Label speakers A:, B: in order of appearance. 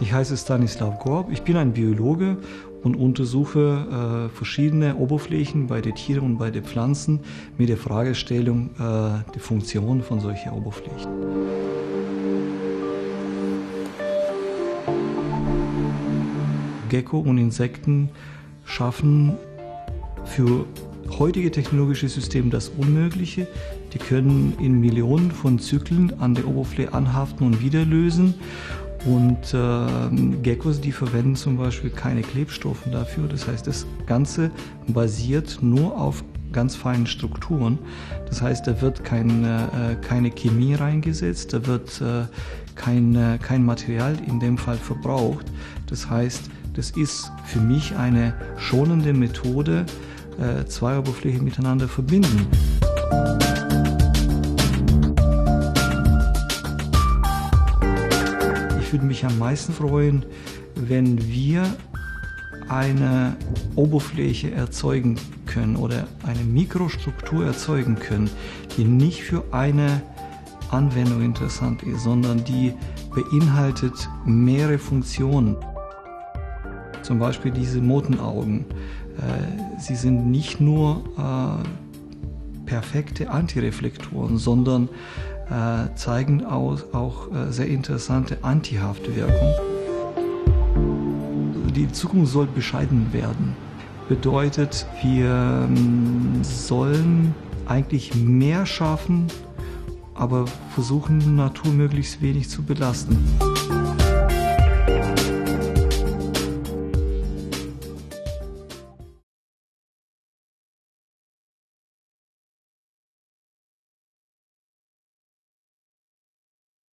A: Ich heiße Stanislav Gorb, ich bin ein Biologe und untersuche äh, verschiedene Oberflächen bei den Tieren und bei den Pflanzen mit der Fragestellung äh, die Funktion von solchen Oberflächen. Gecko und Insekten schaffen für heutige technologische Systeme das Unmögliche. Die können in Millionen von Zyklen an der Oberfläche anhaften und wieder lösen. Und äh, Geckos, die verwenden zum Beispiel keine Klebstoffe dafür. Das heißt, das Ganze basiert nur auf ganz feinen Strukturen. Das heißt, da wird kein, äh, keine Chemie reingesetzt, da wird äh, kein, äh, kein Material in dem Fall verbraucht. Das heißt, das ist für mich eine schonende Methode, äh, zwei Oberflächen miteinander verbinden. Ich würde mich am meisten freuen, wenn wir eine Oberfläche erzeugen können oder eine Mikrostruktur erzeugen können, die nicht für eine Anwendung interessant ist, sondern die beinhaltet mehrere Funktionen. Zum Beispiel diese Motenaugen. Äh, sie sind nicht nur äh, perfekte Antireflektoren, sondern äh, zeigen auch sehr interessante Antihaftwirkung. Die Zukunft soll bescheiden werden. Bedeutet, wir ähm, sollen eigentlich mehr schaffen, aber versuchen, Natur möglichst wenig zu belasten.